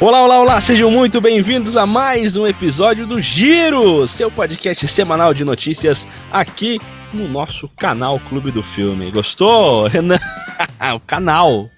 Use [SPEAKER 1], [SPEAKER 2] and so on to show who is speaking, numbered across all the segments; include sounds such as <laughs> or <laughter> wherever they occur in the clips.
[SPEAKER 1] Olá, olá, olá, sejam muito bem-vindos a mais um episódio do Giro, seu podcast semanal de notícias aqui no nosso canal Clube do Filme. Gostou, Renan? <laughs> o canal.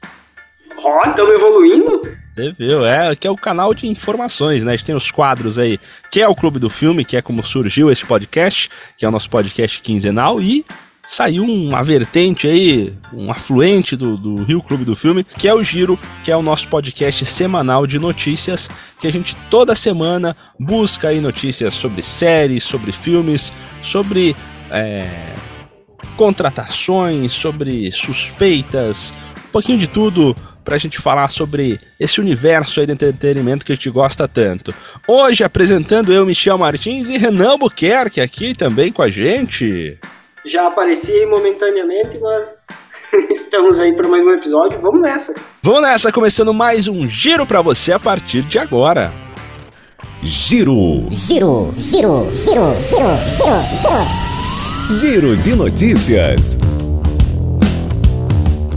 [SPEAKER 2] Ó, oh, estamos evoluindo?
[SPEAKER 1] Você viu, é, que é o canal de informações, né? A gente tem os quadros aí, que é o Clube do Filme, que é como surgiu esse podcast, que é o nosso podcast quinzenal, e saiu uma vertente aí, um afluente do, do Rio Clube do Filme, que é o Giro, que é o nosso podcast semanal de notícias, que a gente toda semana busca aí notícias sobre séries, sobre filmes, sobre é, contratações, sobre suspeitas, um pouquinho de tudo para a gente falar sobre esse universo aí de entretenimento que a gente gosta tanto. Hoje apresentando eu, Michel Martins e Renan Buquerque aqui também com a gente
[SPEAKER 2] já apareci momentaneamente, mas <laughs> estamos aí para mais um episódio. Vamos nessa.
[SPEAKER 1] Vamos nessa, começando mais um giro para você a partir de agora.
[SPEAKER 3] Giro. Giro, giro, giro, giro, giro, giro. Giro de notícias.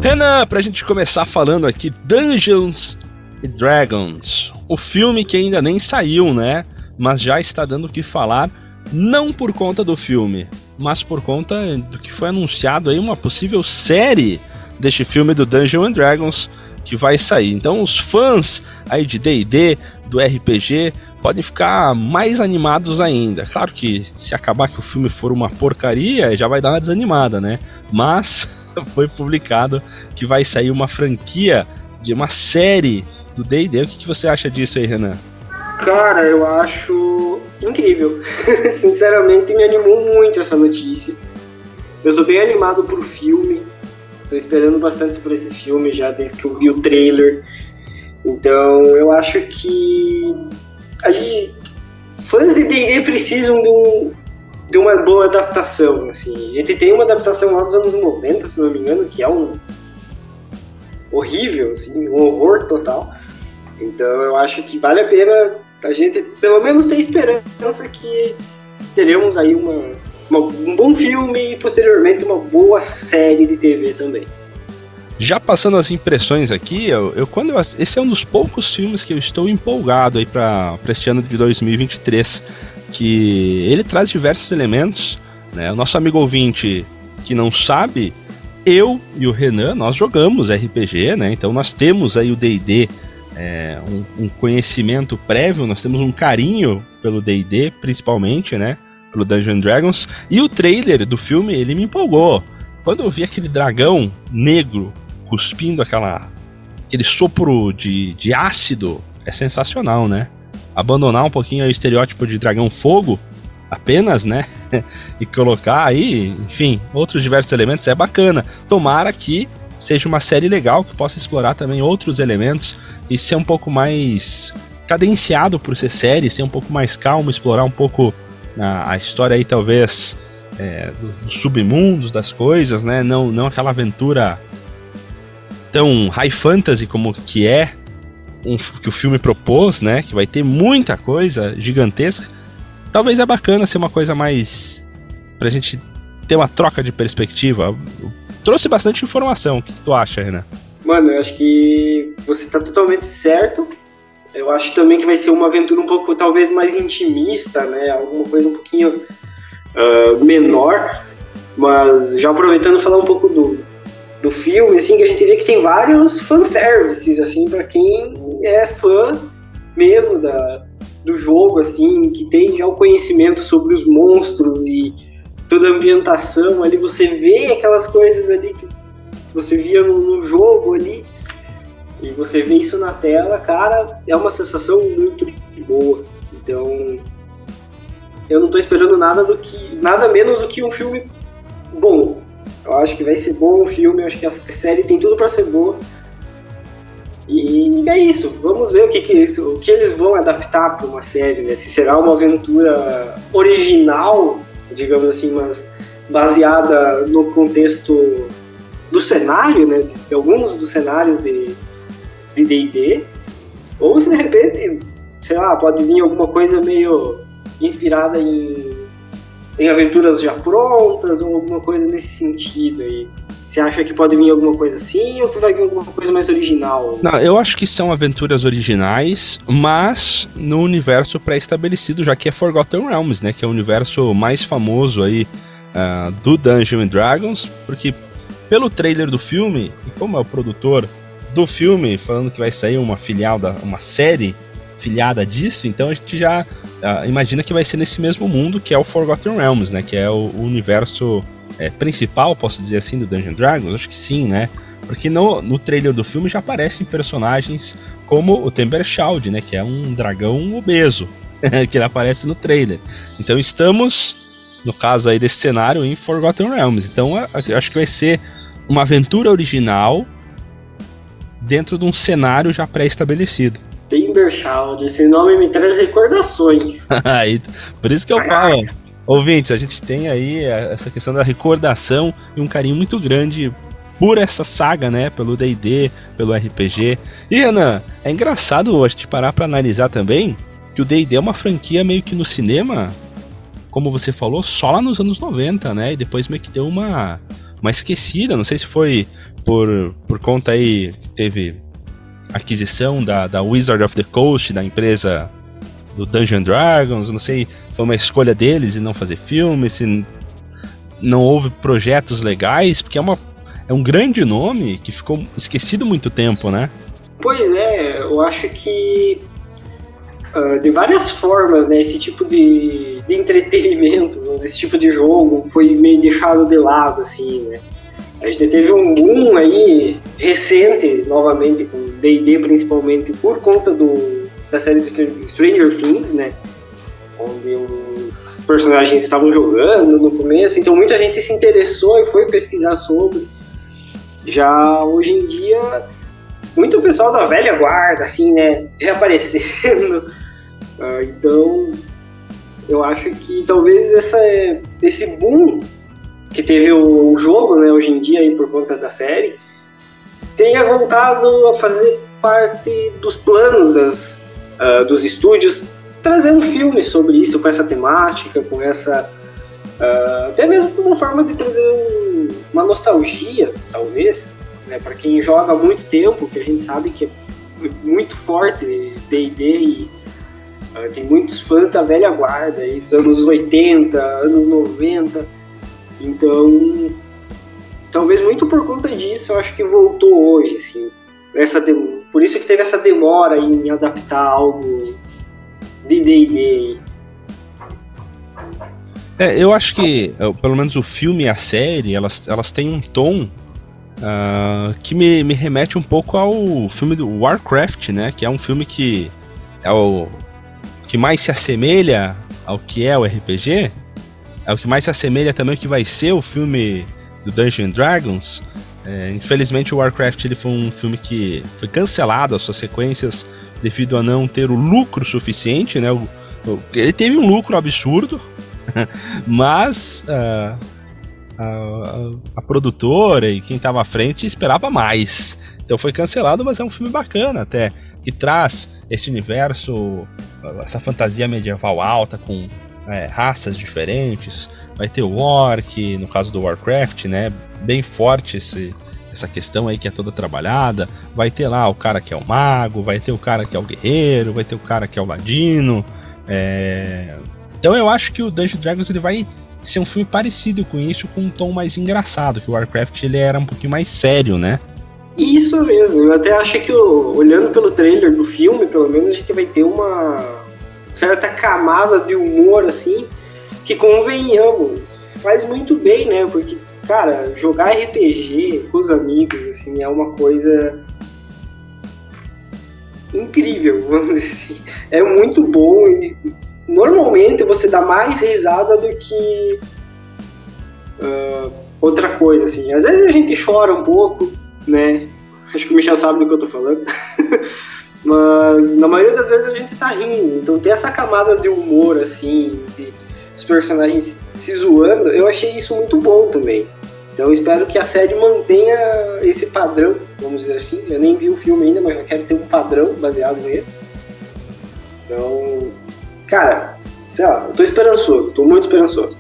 [SPEAKER 1] Renan, pra gente começar falando aqui, Dungeons Dragons, o filme que ainda nem saiu, né? Mas já está dando o que falar não por conta do filme, mas por conta do que foi anunciado aí uma possível série deste filme do Dungeons and Dragons que vai sair. Então os fãs aí de D&D, do RPG, podem ficar mais animados ainda. Claro que se acabar que o filme for uma porcaria, já vai dar uma desanimada, né? Mas <laughs> foi publicado que vai sair uma franquia de uma série do D&D. O que, que você acha disso aí, Renan?
[SPEAKER 2] Cara, eu acho incrível. <laughs> Sinceramente, me animou muito essa notícia. Eu tô bem animado pro filme. Tô esperando bastante por esse filme já desde que eu vi o trailer. Então, eu acho que a gente, fãs de D&D precisam de, um, de uma boa adaptação, assim. A gente tem uma adaptação lá dos anos 90, se não me engano, que é um horrível, assim, um horror total. Então, eu acho que vale a pena a gente pelo menos tem esperança que teremos aí uma, uma, um bom filme e posteriormente uma boa série de TV também.
[SPEAKER 1] Já passando as impressões aqui, eu, eu quando eu, esse é um dos poucos filmes que eu estou empolgado aí para este ano de 2023, que ele traz diversos elementos, né? O nosso amigo ouvinte que não sabe, eu e o Renan, nós jogamos RPG, né? Então nós temos aí o D&D é, um, um, conhecimento prévio, nós temos um carinho pelo D&D, principalmente, né? Pelo Dungeons Dragons. E o trailer do filme, ele me empolgou. Quando eu vi aquele dragão negro cuspindo aquela, aquele sopro de, de ácido, é sensacional, né? Abandonar um pouquinho o estereótipo de dragão fogo, apenas, né? <laughs> e colocar aí, enfim, outros diversos elementos é bacana. Tomara que seja uma série legal que possa explorar também outros elementos e ser um pouco mais cadenciado por ser série, ser um pouco mais calmo, explorar um pouco a, a história aí talvez é, dos submundos das coisas, né? Não, não aquela aventura tão high fantasy como que é um, que o filme propôs, né? Que vai ter muita coisa gigantesca. Talvez é bacana ser uma coisa mais pra gente ter uma troca de perspectiva trouxe bastante informação. O que, tu acha, Renan?
[SPEAKER 2] Mano, eu acho que você tá totalmente certo. Eu acho também que vai ser uma aventura um pouco, talvez, mais intimista, né? Alguma coisa um pouquinho uh, menor. Mas já aproveitando falar um pouco do, do filme, assim, que a gente vê que tem vários fanservices, assim, para quem é fã mesmo da, do jogo, assim, que tem já o conhecimento sobre os monstros e toda a ambientação ali, você vê aquelas coisas ali que você via no, no jogo ali, e você vê isso na tela, cara, é uma sensação muito boa. Então, eu não tô esperando nada do que nada menos do que um filme bom. Eu acho que vai ser bom o filme, eu acho que a série tem tudo para ser boa. E é isso, vamos ver o que, que, o que eles vão adaptar para uma série, né? Se será uma aventura original digamos assim, mas baseada no contexto do cenário, né, de alguns dos cenários de D&D, ou se de repente, sei lá, pode vir alguma coisa meio inspirada em, em aventuras já prontas, ou alguma coisa nesse sentido aí. Você acha que pode vir alguma coisa assim ou que vai vir alguma coisa mais original?
[SPEAKER 1] Não, eu acho que são aventuras originais, mas no universo pré-estabelecido, já que é Forgotten Realms, né? Que é o universo mais famoso aí uh, do Dungeons Dragons, porque pelo trailer do filme, e como é o produtor do filme falando que vai sair uma filial da uma série filiada disso, então a gente já uh, imagina que vai ser nesse mesmo mundo que é o Forgotten Realms, né? Que é o, o universo é, principal, posso dizer assim, do Dungeon Dragons? Acho que sim, né? Porque no, no trailer do filme já aparecem personagens como o Tembershald, né? Que é um dragão obeso, <laughs> que ele aparece no trailer. Então estamos, no caso aí desse cenário, em Forgotten Realms. Então acho que vai ser uma aventura original dentro de um cenário já pré-estabelecido.
[SPEAKER 2] Timbershald, esse nome me traz recordações. <laughs>
[SPEAKER 1] Por isso que eu falo, Ouvintes, a gente tem aí essa questão da recordação e um carinho muito grande por essa saga, né? Pelo DD, pelo RPG. E Renan, é engraçado a gente parar para analisar também que o DD é uma franquia meio que no cinema, como você falou, só lá nos anos 90, né? E depois meio que deu uma, uma esquecida. Não sei se foi por, por conta aí que teve aquisição da, da Wizard of the Coast, da empresa do Dungeon Dragons, não sei, foi uma escolha deles e não fazer filme, se não houve projetos legais, porque é, uma, é um grande nome que ficou esquecido muito tempo, né?
[SPEAKER 2] Pois é, eu acho que uh, de várias formas, né, esse tipo de, de entretenimento, <laughs> esse tipo de jogo foi meio deixado de lado, assim, né? A gente teve um boom aí recente, novamente, com D&D principalmente, por conta do da série do Stranger Things, né? Onde os personagens estavam jogando no começo, então muita gente se interessou e foi pesquisar sobre. Já hoje em dia, muito pessoal da velha guarda, assim, né, reaparecendo. Uh, <laughs> então, eu acho que talvez essa, esse boom que teve o jogo, né, hoje em dia, aí, por conta da série, tenha voltado a fazer parte dos planos das, uh, dos estúdios trazer um filme sobre isso, com essa temática, com essa. Uh, até mesmo como uma forma de trazer um, uma nostalgia, talvez, né, para quem joga há muito tempo, que a gente sabe que é muito forte DD e uh, tem muitos fãs da velha guarda, aí, dos anos 80, anos 90. Então, talvez muito por conta disso, eu acho que voltou hoje, assim. Essa, por isso que teve essa demora em adaptar algo de D&D.
[SPEAKER 1] É, eu acho que, pelo menos o filme e a série, elas, elas têm um tom uh, que me, me remete um pouco ao filme do Warcraft, né? Que é um filme que é o que mais se assemelha ao que é o RPG. É o que mais se assemelha também ao que vai ser o filme do Dungeons Dragons. É, infelizmente o Warcraft ele foi um filme que foi cancelado as suas sequências devido a não ter o lucro suficiente, né? O, o, ele teve um lucro absurdo, <laughs> mas uh, a, a, produtora e quem estava à frente esperava mais. Então foi cancelado, mas é um filme bacana até, que traz esse universo, essa fantasia medieval alta com é, raças diferentes. Vai ter o Orc, no caso do Warcraft, né? Bem forte esse, essa questão aí que é toda trabalhada. Vai ter lá o cara que é o mago, vai ter o cara que é o guerreiro, vai ter o cara que é o ladino. É... Então eu acho que o Dungeons Dragons ele vai ser um filme parecido com isso, com um tom mais engraçado, que o Warcraft ele era um pouquinho mais sério, né?
[SPEAKER 2] Isso mesmo, eu até acho que olhando pelo trailer do filme, pelo menos a gente vai ter uma certa camada de humor assim, que convenhamos, faz muito bem, né? Porque, cara, jogar RPG com os amigos, assim, é uma coisa incrível, <laughs> vamos dizer assim. É muito bom e normalmente você dá mais risada do que uh, outra coisa, assim. Às vezes a gente chora um pouco, né? Acho que o Michel sabe do que eu tô falando. <laughs> Mas na maioria das vezes a gente tá rindo. Então tem essa camada de humor, assim, de os personagens se zoando, eu achei isso muito bom também. Então eu espero que a série mantenha esse padrão, vamos dizer assim. Eu nem vi o filme ainda, mas eu quero ter um padrão baseado nele. Então, cara, sei lá, eu tô esperançoso, tô muito esperançoso.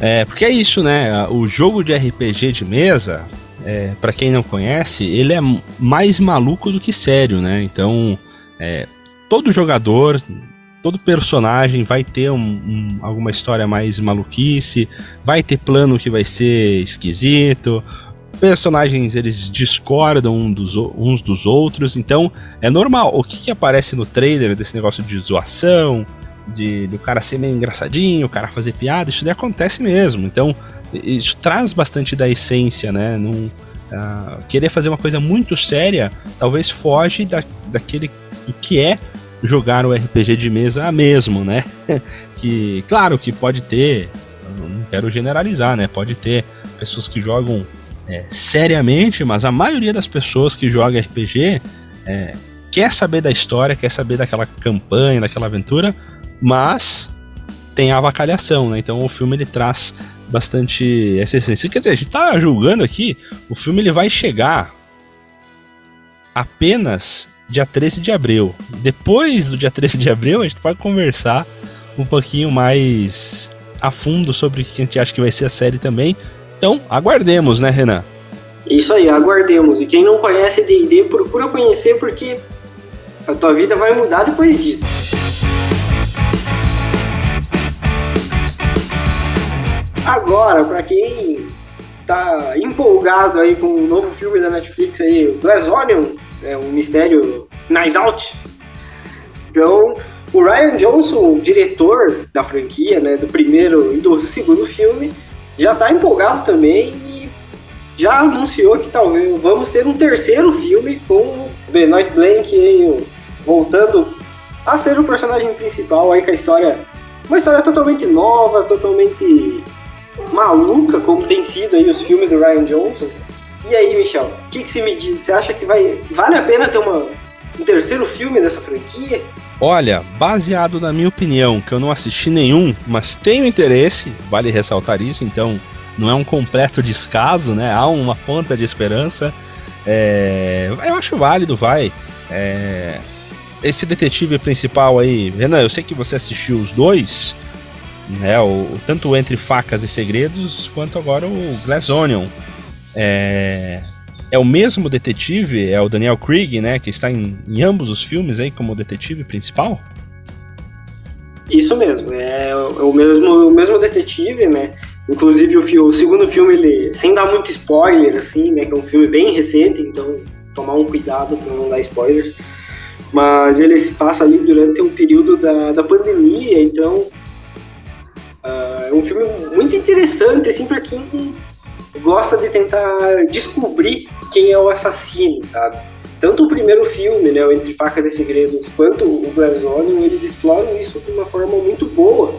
[SPEAKER 1] É, porque é isso, né? O jogo de RPG de mesa, é, para quem não conhece, ele é mais maluco do que sério, né? Então, é, todo jogador, todo personagem vai ter um, um, alguma história mais maluquice, vai ter plano que vai ser esquisito, personagens eles discordam um dos, uns dos outros, então é normal. O que, que aparece no trailer desse negócio de zoação, de do cara ser meio engraçadinho, o cara fazer piada, isso daí acontece mesmo. Então, isso traz bastante da essência, né? Num, uh, querer fazer uma coisa muito séria, talvez foge da, daquele do que é jogar o RPG de mesa mesmo, né? <laughs> que, claro, que pode ter, não quero generalizar, né? Pode ter pessoas que jogam é, seriamente, mas a maioria das pessoas que jogam RPG é, quer saber da história, quer saber daquela campanha, daquela aventura, mas tem a avacalhação, né? Então o filme ele traz bastante essa essência. Quer dizer, a gente tá julgando aqui, o filme ele vai chegar apenas dia 13 de abril. Depois do dia 13 de abril, a gente pode conversar um pouquinho mais a fundo sobre o que a gente acha que vai ser a série também. Então, aguardemos, né, Renan?
[SPEAKER 2] Isso aí, aguardemos. E quem não conhece D&D, procura conhecer porque a tua vida vai mudar depois disso. Agora, para quem tá empolgado aí com o novo filme da Netflix aí, Glass Onion, é um mistério Night Out. Então, o Ryan Johnson, diretor da franquia, né, do primeiro e do segundo filme, já tá empolgado também e já anunciou que talvez vamos ter um terceiro filme com Benoit Blanc aí, voltando a ser o personagem principal aí com a história, uma história totalmente nova, totalmente maluca, como tem sido aí os filmes do Ryan Johnson. E aí, Michel, o que, que você me diz? Você acha que vai vale a pena ter uma, um terceiro filme dessa franquia?
[SPEAKER 1] Olha, baseado na minha opinião, que eu não assisti nenhum, mas tenho interesse, vale ressaltar isso, então não é um completo descaso, né? Há uma ponta de esperança. É, eu acho válido, vai. É, esse detetive principal aí, Renan, eu sei que você assistiu os dois né? O, tanto Entre Facas e Segredos, quanto agora o Glass Onion. É, é o mesmo detetive, é o Daniel Craig, né? Que está em, em ambos os filmes aí como detetive principal?
[SPEAKER 2] Isso mesmo, é o mesmo, o mesmo detetive, né? Inclusive o, o, segundo filme, ele, sem dar muito spoiler, assim, né? Que é um filme bem recente, então tomar um cuidado para não dar spoilers. Mas ele se passa ali durante um período da, da pandemia, então é um filme muito interessante, assim, para quem gosta de tentar descobrir quem é o assassino, sabe? Tanto o primeiro filme, né, Entre Facas e Segredos, quanto o Glass Onion, eles exploram isso de uma forma muito boa.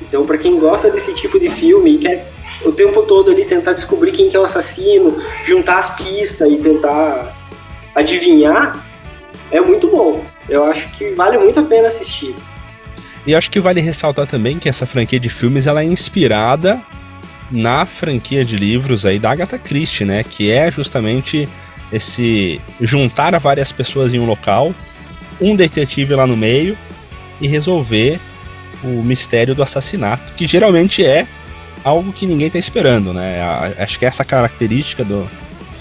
[SPEAKER 2] Então, para quem gosta desse tipo de filme e quer o tempo todo ali tentar descobrir quem que é o assassino, juntar as pistas e tentar adivinhar, é muito bom. Eu acho que vale muito a pena assistir.
[SPEAKER 1] E acho que vale ressaltar também que essa franquia de filmes ela é inspirada na franquia de livros aí da Agatha Christie, né? Que é justamente esse juntar várias pessoas em um local, um detetive lá no meio e resolver o mistério do assassinato, que geralmente é algo que ninguém está esperando, né? Acho que essa característica do,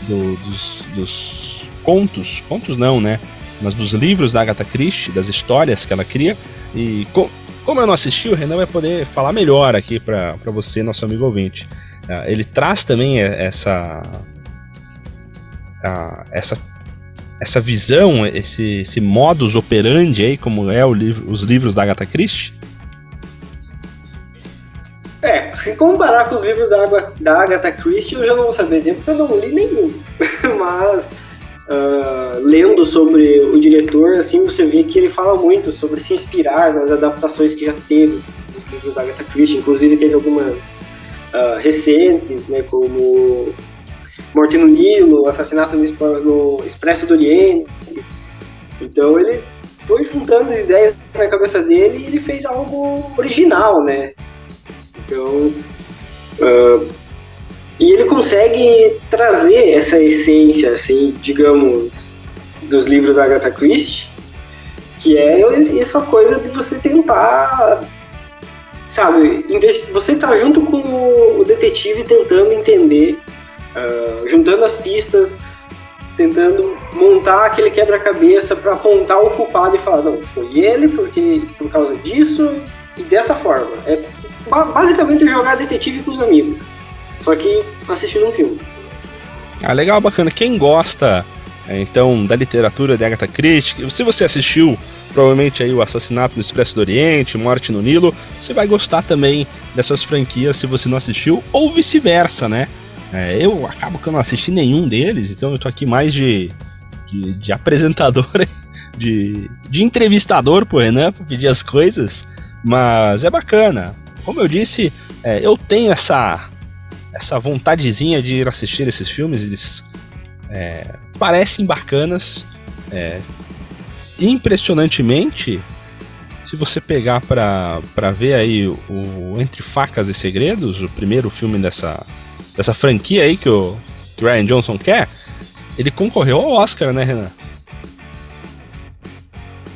[SPEAKER 1] do dos, dos contos, contos não, né? Mas dos livros da Agatha Christie, das histórias que ela cria, e com, como eu não assisti, o Renan vai poder falar melhor aqui para você, nosso amigo ouvinte. Uh, ele traz também essa. Uh, essa essa visão, esse, esse modus operandi aí, como é livro, os livros da Agatha Christie?
[SPEAKER 2] É, se comparar com os livros da, da Agatha Christie, eu já não vou saber dizer, porque eu não li nenhum. <laughs> Mas uh, lendo sobre o diretor, assim, você vê que ele fala muito sobre se inspirar nas adaptações que já teve dos livros da Agatha Christie. Inclusive teve algumas uh, recentes, né, como Morte no Nilo, Assassinato no, Expresso do Oriente. Então ele foi juntando as ideias na cabeça dele e ele fez algo original, né? Então, uh, e ele consegue trazer essa essência, assim, digamos, dos livros da Agatha Christie, que é essa coisa de você tentar sabe, você tá junto com o detetive tentando entender, uh, juntando as pistas, tentando montar aquele quebra-cabeça para apontar o culpado e falar, não, foi ele porque por causa disso e dessa forma. É basicamente jogar detetive com os amigos, só que assistindo um filme.
[SPEAKER 1] Ah, legal, bacana. Quem gosta é, então da literatura de Agatha Christie, se você assistiu provavelmente aí o Assassinato no Expresso do Oriente, Morte no Nilo, você vai gostar também dessas franquias se você não assistiu, ou vice-versa, né? É, eu acabo que eu não assisti nenhum deles, então eu tô aqui mais de, de, de apresentador, <laughs> de, de entrevistador pro Renan pra pedir as coisas, mas é bacana. Como eu disse, é, eu tenho essa, essa vontadezinha de ir assistir esses filmes, eles é, parecem bacanas, é, impressionantemente, se você pegar para ver aí o Entre Facas e Segredos, o primeiro filme dessa, dessa franquia aí que o que Ryan Johnson quer, ele concorreu ao Oscar, né, Renan?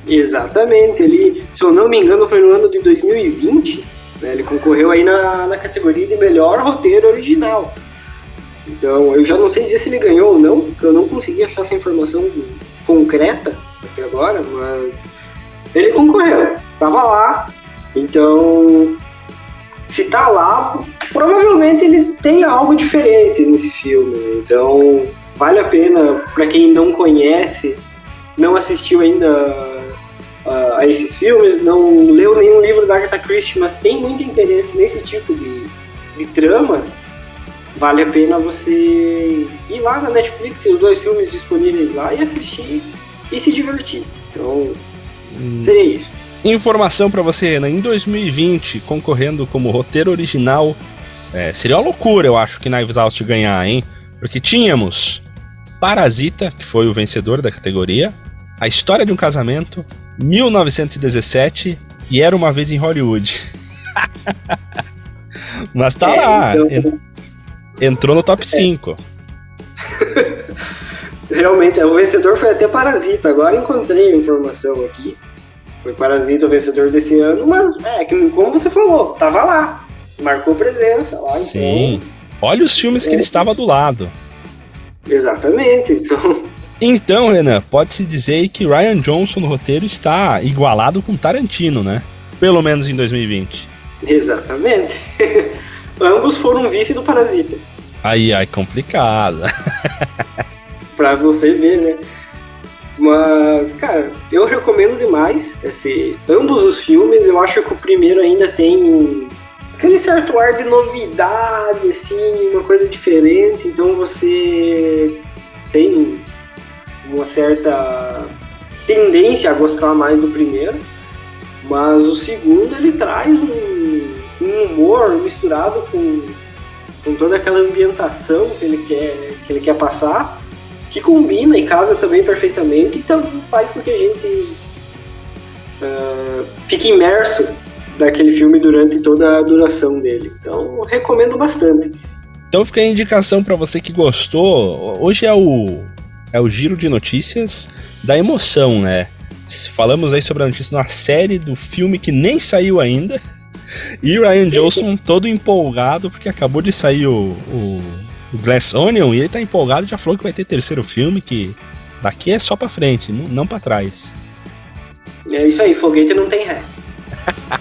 [SPEAKER 2] Exatamente, ele, se eu não me engano, foi no ano de 2020, né, ele concorreu aí na, na categoria de melhor roteiro original. Então, eu já não sei dizer se ele ganhou ou não, porque eu não consegui achar essa informação concreta, até agora, mas ele concorreu, tava lá. Então, se tá lá, provavelmente ele tem algo diferente nesse filme. Então, vale a pena para quem não conhece, não assistiu ainda a, a esses filmes, não leu nenhum livro da Agatha Christie, mas tem muito interesse nesse tipo de, de trama, vale a pena você ir lá na Netflix, tem os dois filmes disponíveis lá e assistir e se divertir. Então, hum. seria isso.
[SPEAKER 1] Informação para você, Renan, em 2020, concorrendo como roteiro original, é, seria uma loucura, eu acho, que Knives Out ganhar, hein? Porque tínhamos Parasita, que foi o vencedor da categoria, A História de um Casamento, 1917 e Era Uma Vez em Hollywood. <laughs> Mas tá é, lá, então... entrou no top 5. <laughs>
[SPEAKER 2] Realmente, o vencedor foi até Parasita. Agora encontrei a informação aqui. Foi Parasita o vencedor desse ano, mas é que como você falou, tava lá. Marcou presença lá. Então
[SPEAKER 1] Sim. Então, Olha os filmes é. que ele é. estava do lado.
[SPEAKER 2] Exatamente. <laughs> Então...
[SPEAKER 1] então, Renan, pode-se dizer que Ryan Johnson no roteiro está igualado com Tarantino, né? Pelo menos em 2020.
[SPEAKER 2] Exatamente. <laughs> Ambos foram vice do Parasita.
[SPEAKER 1] Aí, aí, complicado. <laughs>
[SPEAKER 2] pra você ver, né? Mas, cara, eu recomendo demais esse, ambos os filmes. Eu acho que o primeiro ainda tem aquele certo ar de novidade, assim, uma coisa diferente. Então você tem uma certa tendência a gostar mais do primeiro. Mas o segundo ele traz um, um humor misturado com, com toda aquela ambientação que ele quer, que ele quer passar que combina e casa também perfeitamente, então faz com que a gente uh, fique imerso naquele filme durante toda a duração dele. Então, recomendo bastante.
[SPEAKER 1] Então fica a indicação para você que gostou. Hoje é o é o giro de notícias da emoção, né? Falamos aí sobre a notícia na série do filme que nem saiu ainda. E Ryan Johnson todo empolgado porque acabou de sair o, o o Glass Onion e ele tá empolgado já falou que vai ter terceiro filme, que daqui é só pra frente, não, não pra trás.
[SPEAKER 2] É isso aí, foguete não tem ré. <laughs>